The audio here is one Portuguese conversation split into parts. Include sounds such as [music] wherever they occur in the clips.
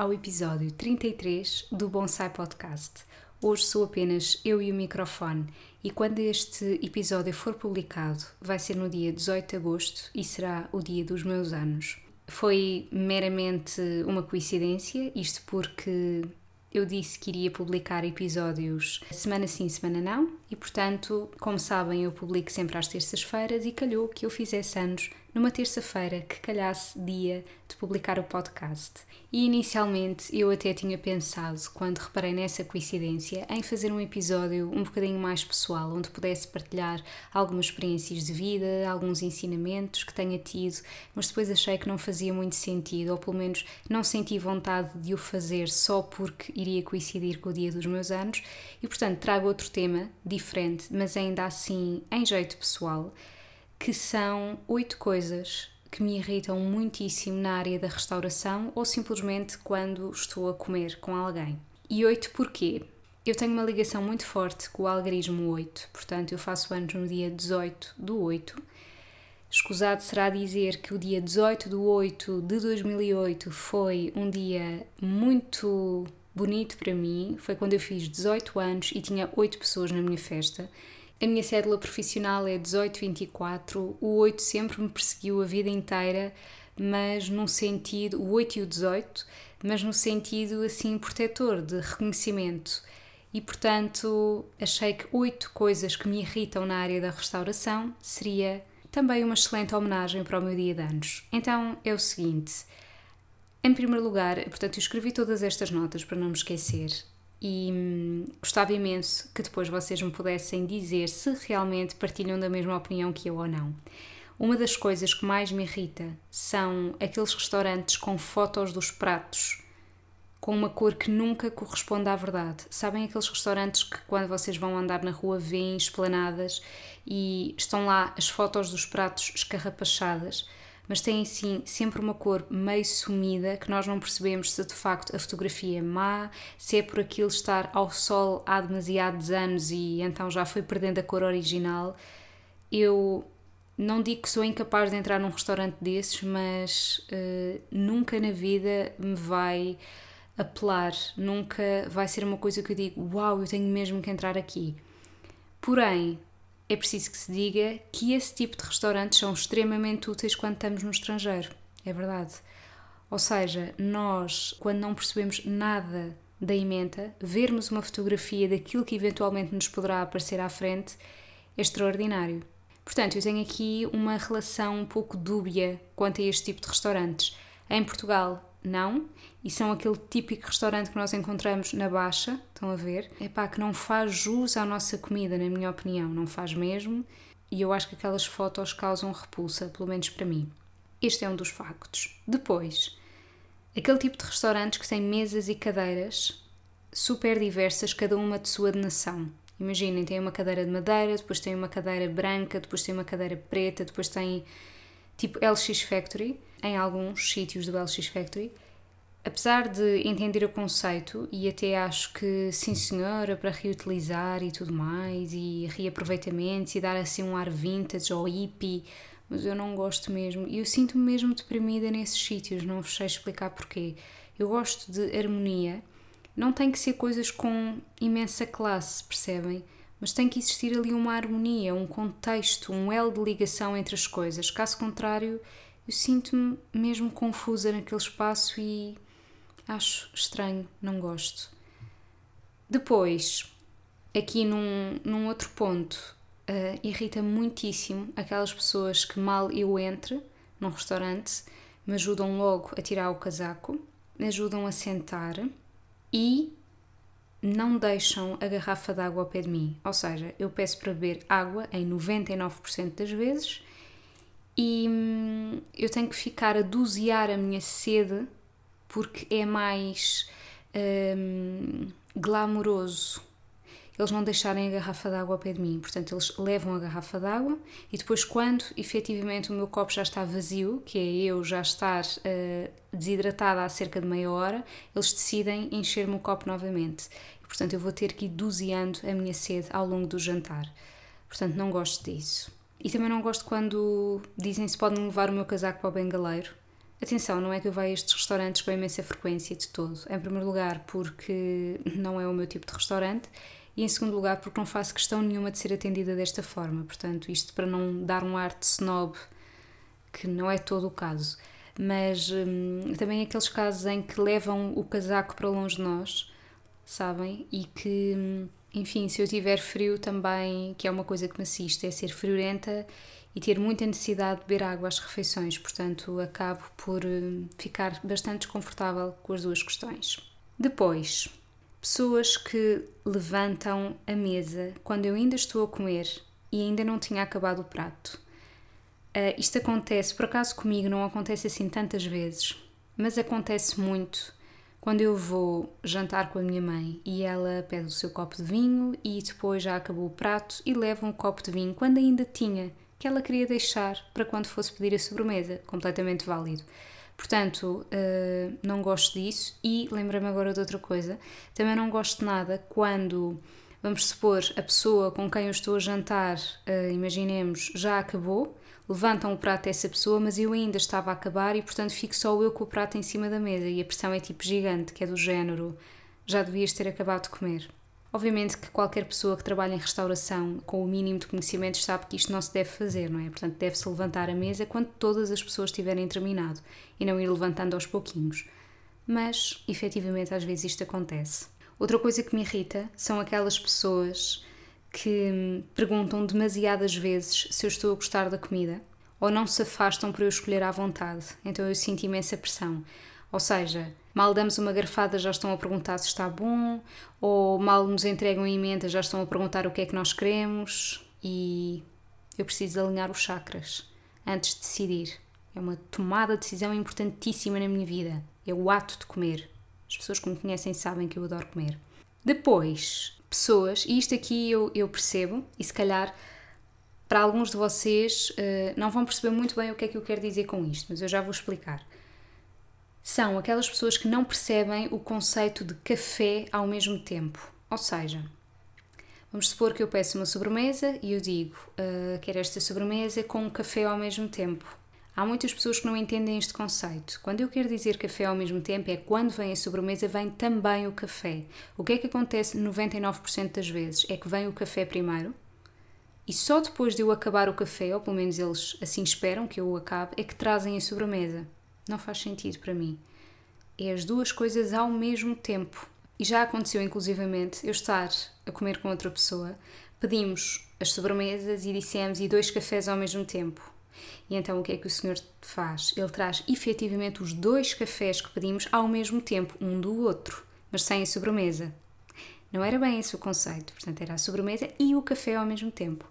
Ao episódio 33 do Bonsai Podcast. Hoje sou apenas eu e o microfone, e quando este episódio for publicado, vai ser no dia 18 de agosto e será o dia dos meus anos. Foi meramente uma coincidência, isto porque eu disse que iria publicar episódios semana sim, semana não, e portanto, como sabem, eu publico sempre às terças-feiras e calhou que eu fizesse anos numa terça-feira que calhasse dia de publicar o podcast. E inicialmente eu até tinha pensado, quando reparei nessa coincidência, em fazer um episódio um bocadinho mais pessoal, onde pudesse partilhar algumas experiências de vida, alguns ensinamentos que tenha tido, mas depois achei que não fazia muito sentido, ou pelo menos não senti vontade de o fazer só porque iria coincidir com o dia dos meus anos, e portanto trago outro tema diferente, mas ainda assim em jeito pessoal que são oito coisas que me irritam muitíssimo na área da restauração ou simplesmente quando estou a comer com alguém. E oito porquê? Eu tenho uma ligação muito forte com o algarismo 8, portanto eu faço anos no dia 18 do 8. Escusado será dizer que o dia 18 do 8 de 2008 foi um dia muito bonito para mim. Foi quando eu fiz 18 anos e tinha 8 pessoas na minha festa. A minha cédula profissional é 1824. O 8 sempre me perseguiu a vida inteira, mas num sentido, o 8 e o 18, mas no sentido assim protetor, de reconhecimento. E portanto, achei que oito coisas que me irritam na área da restauração seria também uma excelente homenagem para o meu dia de anos. Então é o seguinte: em primeiro lugar, portanto, eu escrevi todas estas notas para não me esquecer e hum, gostava imenso que depois vocês me pudessem dizer se realmente partilham da mesma opinião que eu ou não. Uma das coisas que mais me irrita são aqueles restaurantes com fotos dos pratos com uma cor que nunca corresponde à verdade. Sabem aqueles restaurantes que quando vocês vão andar na rua veem esplanadas e estão lá as fotos dos pratos escarrapachadas? Mas têm sim sempre uma cor meio sumida que nós não percebemos se de facto a fotografia é má, se é por aquilo estar ao sol há demasiados anos e então já foi perdendo a cor original. Eu não digo que sou incapaz de entrar num restaurante desses, mas uh, nunca na vida me vai apelar, nunca vai ser uma coisa que eu digo, uau, eu tenho mesmo que entrar aqui. Porém, é preciso que se diga que esse tipo de restaurantes são extremamente úteis quando estamos no estrangeiro. É verdade. Ou seja, nós, quando não percebemos nada da emenda, vermos uma fotografia daquilo que eventualmente nos poderá aparecer à frente é extraordinário. Portanto, eu tenho aqui uma relação um pouco dúbia quanto a este tipo de restaurantes. Em Portugal, não. E são aquele típico restaurante que nós encontramos na Baixa, estão a ver? É pá, que não faz jus à nossa comida, na minha opinião, não faz mesmo. E eu acho que aquelas fotos causam repulsa, pelo menos para mim. Este é um dos factos. Depois, aquele tipo de restaurantes que tem mesas e cadeiras super diversas, cada uma de sua nação. Imaginem, tem uma cadeira de madeira, depois tem uma cadeira branca, depois tem uma cadeira preta, depois tem tipo LX Factory em alguns sítios do LX Factory. Apesar de entender o conceito e até acho que sim senhora para reutilizar e tudo mais e reaproveitamentos e dar assim um ar vintage ou hippie, mas eu não gosto mesmo e eu sinto-me mesmo deprimida nesses sítios, não vos sei explicar porquê. Eu gosto de harmonia, não tem que ser coisas com imensa classe, percebem? Mas tem que existir ali uma harmonia, um contexto, um elo de ligação entre as coisas. Caso contrário, eu sinto-me mesmo confusa naquele espaço e acho estranho, não gosto. Depois, aqui num, num outro ponto, uh, irrita muitíssimo aquelas pessoas que mal eu entre num restaurante me ajudam logo a tirar o casaco, me ajudam a sentar e não deixam a garrafa de água ao pé de mim. Ou seja, eu peço para beber água em 99% das vezes e hum, eu tenho que ficar a dosear a minha sede porque é mais hum, glamouroso eles não deixarem a garrafa de água ao pé de mim. Portanto, eles levam a garrafa de água e depois, quando efetivamente o meu copo já está vazio, que é eu já estar uh, desidratada há cerca de meia hora, eles decidem encher-me o copo novamente. E, portanto, eu vou ter que ir doseando a minha sede ao longo do jantar. Portanto, não gosto disso. E também não gosto quando dizem se podem levar o meu casaco para o bengaleiro. Atenção, não é que eu vá a estes restaurantes com imensa frequência de todo. Em primeiro lugar, porque não é o meu tipo de restaurante e em segundo lugar porque não faço questão nenhuma de ser atendida desta forma, portanto, isto para não dar um ar de snob, que não é todo o caso. Mas hum, também aqueles casos em que levam o casaco para longe de nós, sabem? E que, hum, enfim, se eu tiver frio também, que é uma coisa que me assiste, é ser friorenta e ter muita necessidade de beber água às refeições, portanto, acabo por hum, ficar bastante desconfortável com as duas questões. Depois, Pessoas que levantam a mesa quando eu ainda estou a comer e ainda não tinha acabado o prato. Uh, isto acontece, por acaso comigo não acontece assim tantas vezes, mas acontece muito quando eu vou jantar com a minha mãe e ela pede o seu copo de vinho e depois já acabou o prato e leva um copo de vinho quando ainda tinha, que ela queria deixar para quando fosse pedir a sobremesa, completamente válido. Portanto, uh, não gosto disso e lembrei-me agora de outra coisa. Também não gosto nada quando, vamos supor, a pessoa com quem eu estou a jantar, uh, imaginemos, já acabou, levantam o prato dessa pessoa, mas eu ainda estava a acabar e, portanto, fico só eu com o prato em cima da mesa e a pressão é tipo gigante, que é do género já devias ter acabado de comer. Obviamente que qualquer pessoa que trabalha em restauração com o mínimo de conhecimentos sabe que isto não se deve fazer, não é? Portanto, deve-se levantar a mesa quando todas as pessoas tiverem terminado e não ir levantando aos pouquinhos. Mas, efetivamente, às vezes isto acontece. Outra coisa que me irrita são aquelas pessoas que perguntam demasiadas vezes se eu estou a gostar da comida ou não se afastam para eu escolher à vontade. Então eu sinto imensa pressão. Ou seja, mal damos uma garfada já estão a perguntar se está bom, ou mal nos entregam a emenda já estão a perguntar o que é que nós queremos e eu preciso alinhar os chakras antes de decidir. É uma tomada de decisão importantíssima na minha vida. É o ato de comer. As pessoas que me conhecem sabem que eu adoro comer. Depois, pessoas, e isto aqui eu, eu percebo, e se calhar para alguns de vocês uh, não vão perceber muito bem o que é que eu quero dizer com isto, mas eu já vou explicar são aquelas pessoas que não percebem o conceito de café ao mesmo tempo. Ou seja, vamos supor que eu peço uma sobremesa e eu digo uh, quero esta sobremesa com um café ao mesmo tempo. Há muitas pessoas que não entendem este conceito. Quando eu quero dizer café ao mesmo tempo, é quando vem a sobremesa, vem também o café. O que é que acontece 99% das vezes? É que vem o café primeiro e só depois de eu acabar o café, ou pelo menos eles assim esperam que eu o acabe, é que trazem a sobremesa. Não faz sentido para mim. É as duas coisas ao mesmo tempo. E já aconteceu, inclusivamente, eu estar a comer com outra pessoa, pedimos as sobremesas e dissemos e dois cafés ao mesmo tempo. E então o que é que o senhor faz? Ele traz efetivamente os dois cafés que pedimos ao mesmo tempo, um do outro, mas sem a sobremesa. Não era bem esse o conceito, portanto, era a sobremesa e o café ao mesmo tempo.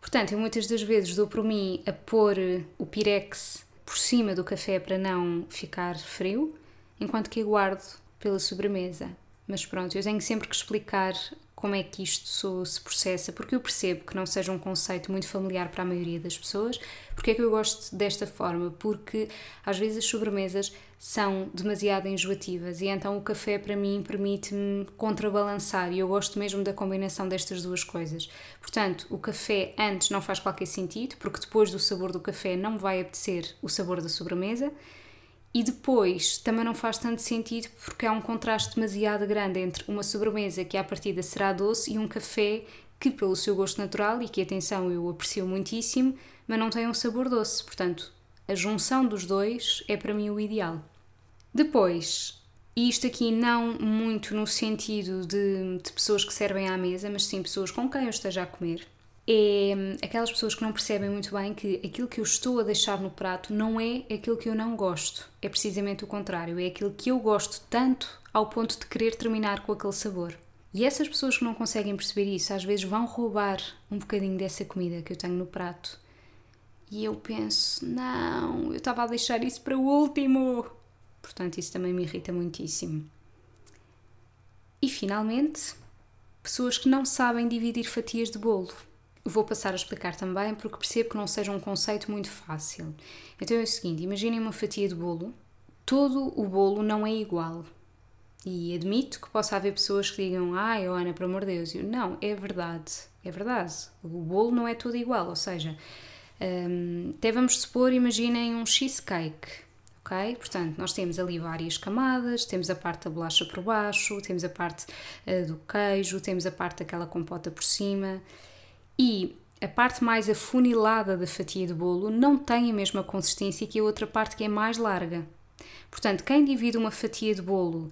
Portanto, eu muitas das vezes dou por mim a pôr o pirex por cima do café para não ficar frio, enquanto que aguardo pela sobremesa. Mas pronto, eu tenho sempre que explicar como é que isto se processa, porque eu percebo que não seja um conceito muito familiar para a maioria das pessoas. Porque é que eu gosto desta forma? Porque às vezes as sobremesas são demasiado enjoativas e então o café para mim permite-me contrabalançar e eu gosto mesmo da combinação destas duas coisas. Portanto, o café antes não faz qualquer sentido, porque depois do sabor do café não vai apetecer o sabor da sobremesa e depois também não faz tanto sentido porque há um contraste demasiado grande entre uma sobremesa que à partida será doce e um café que, pelo seu gosto natural e que, atenção, eu aprecio muitíssimo, mas não tem um sabor doce. Portanto, a junção dos dois é para mim o ideal. Depois, e isto aqui não muito no sentido de, de pessoas que servem à mesa, mas sim pessoas com quem eu esteja a comer. É aquelas pessoas que não percebem muito bem que aquilo que eu estou a deixar no prato não é aquilo que eu não gosto. É precisamente o contrário, é aquilo que eu gosto tanto ao ponto de querer terminar com aquele sabor. E essas pessoas que não conseguem perceber isso, às vezes vão roubar um bocadinho dessa comida que eu tenho no prato. E eu penso, não, eu estava a deixar isso para o último. Portanto, isso também me irrita muitíssimo. E finalmente, pessoas que não sabem dividir fatias de bolo. Vou passar a explicar também porque percebo que não seja um conceito muito fácil. Então é o seguinte: imaginem uma fatia de bolo. Todo o bolo não é igual. E admito que possa haver pessoas que digam, ai, oh, Ana, por amor de Deus. Eu, não, é verdade. É verdade. O bolo não é todo igual. Ou seja, um, até vamos supor, imaginem um cheesecake ok? Portanto, nós temos ali várias camadas, temos a parte da bolacha por baixo, temos a parte uh, do queijo, temos a parte daquela compota por cima e a parte mais afunilada da fatia de bolo não tem a mesma consistência que a outra parte que é mais larga. Portanto, quem divide uma fatia de bolo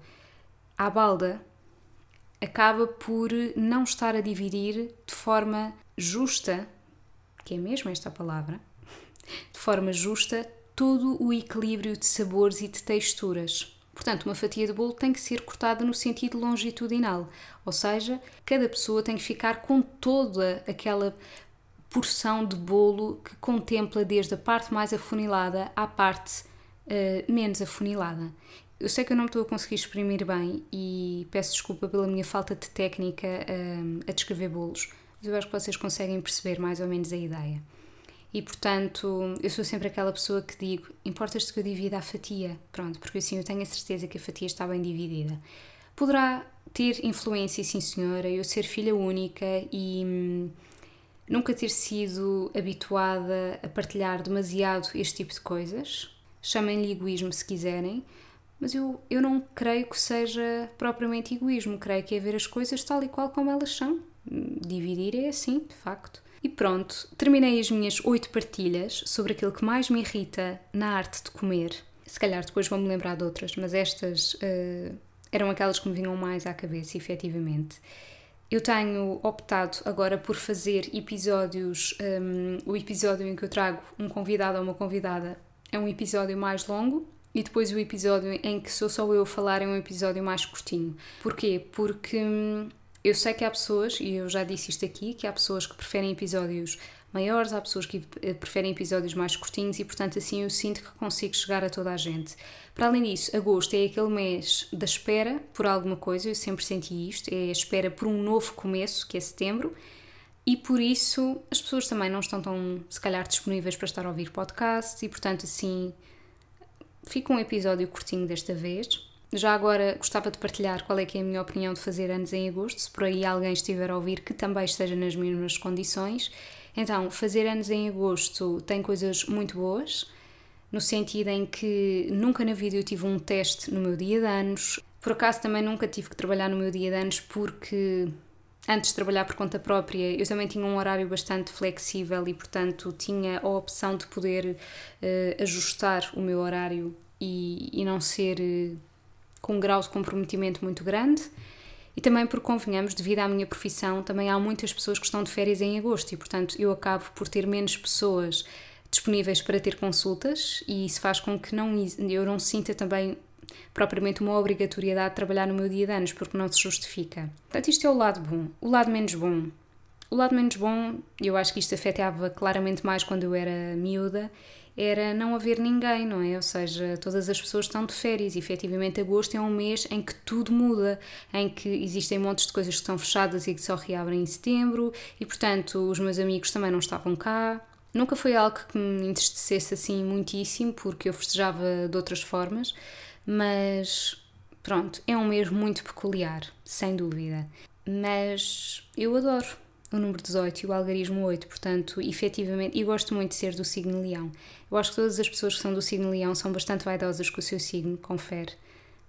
à balda acaba por não estar a dividir de forma justa, que é mesmo esta palavra, de forma justa todo o equilíbrio de sabores e de texturas. Portanto, uma fatia de bolo tem que ser cortada no sentido longitudinal, ou seja, cada pessoa tem que ficar com toda aquela porção de bolo que contempla desde a parte mais afunilada à parte uh, menos afunilada. Eu sei que eu não estou a conseguir exprimir bem e peço desculpa pela minha falta de técnica uh, a descrever bolos, mas eu acho que vocês conseguem perceber mais ou menos a ideia. E portanto, eu sou sempre aquela pessoa que digo: importas-te que eu divida a fatia? Pronto, porque assim eu tenho a certeza que a fatia está bem dividida. Poderá ter influência, sim senhora, eu ser filha única e hum, nunca ter sido habituada a partilhar demasiado este tipo de coisas. Chamem-lhe egoísmo se quiserem, mas eu, eu não creio que seja propriamente egoísmo, creio que é ver as coisas tal e qual como elas são. Dividir é assim, de facto. E pronto, terminei as minhas oito partilhas sobre aquilo que mais me irrita na arte de comer. Se calhar depois vou-me lembrar de outras, mas estas uh, eram aquelas que me vinham mais à cabeça, efetivamente. Eu tenho optado agora por fazer episódios. Um, o episódio em que eu trago um convidado ou uma convidada é um episódio mais longo, e depois o episódio em que sou só eu a falar é um episódio mais curtinho. Porquê? Porque hum, eu sei que há pessoas, e eu já disse isto aqui, que há pessoas que preferem episódios maiores, há pessoas que eh, preferem episódios mais curtinhos e, portanto, assim eu sinto que consigo chegar a toda a gente. Para além disso, agosto é aquele mês da espera por alguma coisa, eu sempre senti isto, é a espera por um novo começo, que é setembro, e por isso as pessoas também não estão tão, se calhar, disponíveis para estar a ouvir podcasts e, portanto, assim, fica um episódio curtinho desta vez. Já agora gostava de partilhar qual é que é a minha opinião de fazer anos em agosto, se por aí alguém estiver a ouvir que também esteja nas mesmas condições. Então, fazer anos em agosto tem coisas muito boas, no sentido em que nunca na vida eu tive um teste no meu dia de anos. Por acaso também nunca tive que trabalhar no meu dia de anos porque antes de trabalhar por conta própria, eu também tinha um horário bastante flexível e, portanto, tinha a opção de poder uh, ajustar o meu horário e, e não ser uh, com um grau de comprometimento muito grande e também porque, convenhamos, devido à minha profissão, também há muitas pessoas que estão de férias em agosto e, portanto, eu acabo por ter menos pessoas disponíveis para ter consultas e isso faz com que não, eu não sinta também propriamente uma obrigatoriedade de trabalhar no meu dia de anos, porque não se justifica. Portanto, isto é o lado bom. O lado menos bom. O lado menos bom, eu acho que isto afetava claramente mais quando eu era miúda, era não haver ninguém, não é? Ou seja, todas as pessoas estão de férias e efetivamente agosto é um mês em que tudo muda, em que existem montes de coisas que estão fechadas e que só reabrem em setembro e, portanto, os meus amigos também não estavam cá. Nunca foi algo que me entristecesse assim muitíssimo, porque eu festejava de outras formas, mas pronto, é um mês muito peculiar, sem dúvida. Mas eu adoro o número 18 e o algarismo 8, portanto, efetivamente, e gosto muito de ser do signo leão. Eu acho que todas as pessoas que são do signo leão são bastante vaidosas com o seu signo, confere.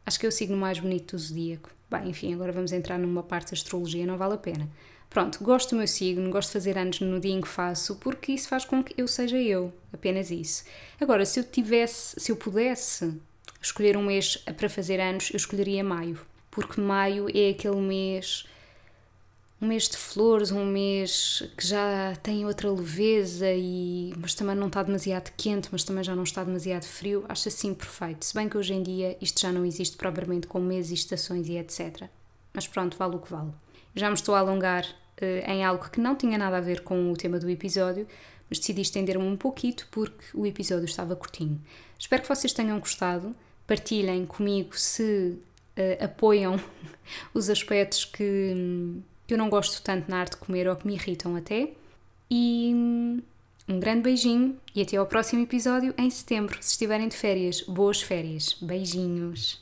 Acho que é o signo mais bonito do zodíaco. Bem, enfim, agora vamos entrar numa parte da astrologia, não vale a pena. Pronto, gosto do meu signo, gosto de fazer anos no dia em que faço, porque isso faz com que eu seja eu, apenas isso. Agora, se eu tivesse, se eu pudesse escolher um mês para fazer anos, eu escolheria maio, porque maio é aquele mês um mês de flores, um mês que já tem outra leveza, e, mas também não está demasiado quente, mas também já não está demasiado frio, acho assim perfeito. Se bem que hoje em dia isto já não existe propriamente com meses e estações e etc. Mas pronto, vale o que vale. Já me estou a alongar uh, em algo que não tinha nada a ver com o tema do episódio, mas decidi estender-me um pouquinho porque o episódio estava curtinho. Espero que vocês tenham gostado. Partilhem comigo se uh, apoiam [laughs] os aspectos que, que eu não gosto tanto na arte de comer ou que me irritam até. E hum, um grande beijinho e até ao próximo episódio em setembro. Se estiverem de férias, boas férias. Beijinhos.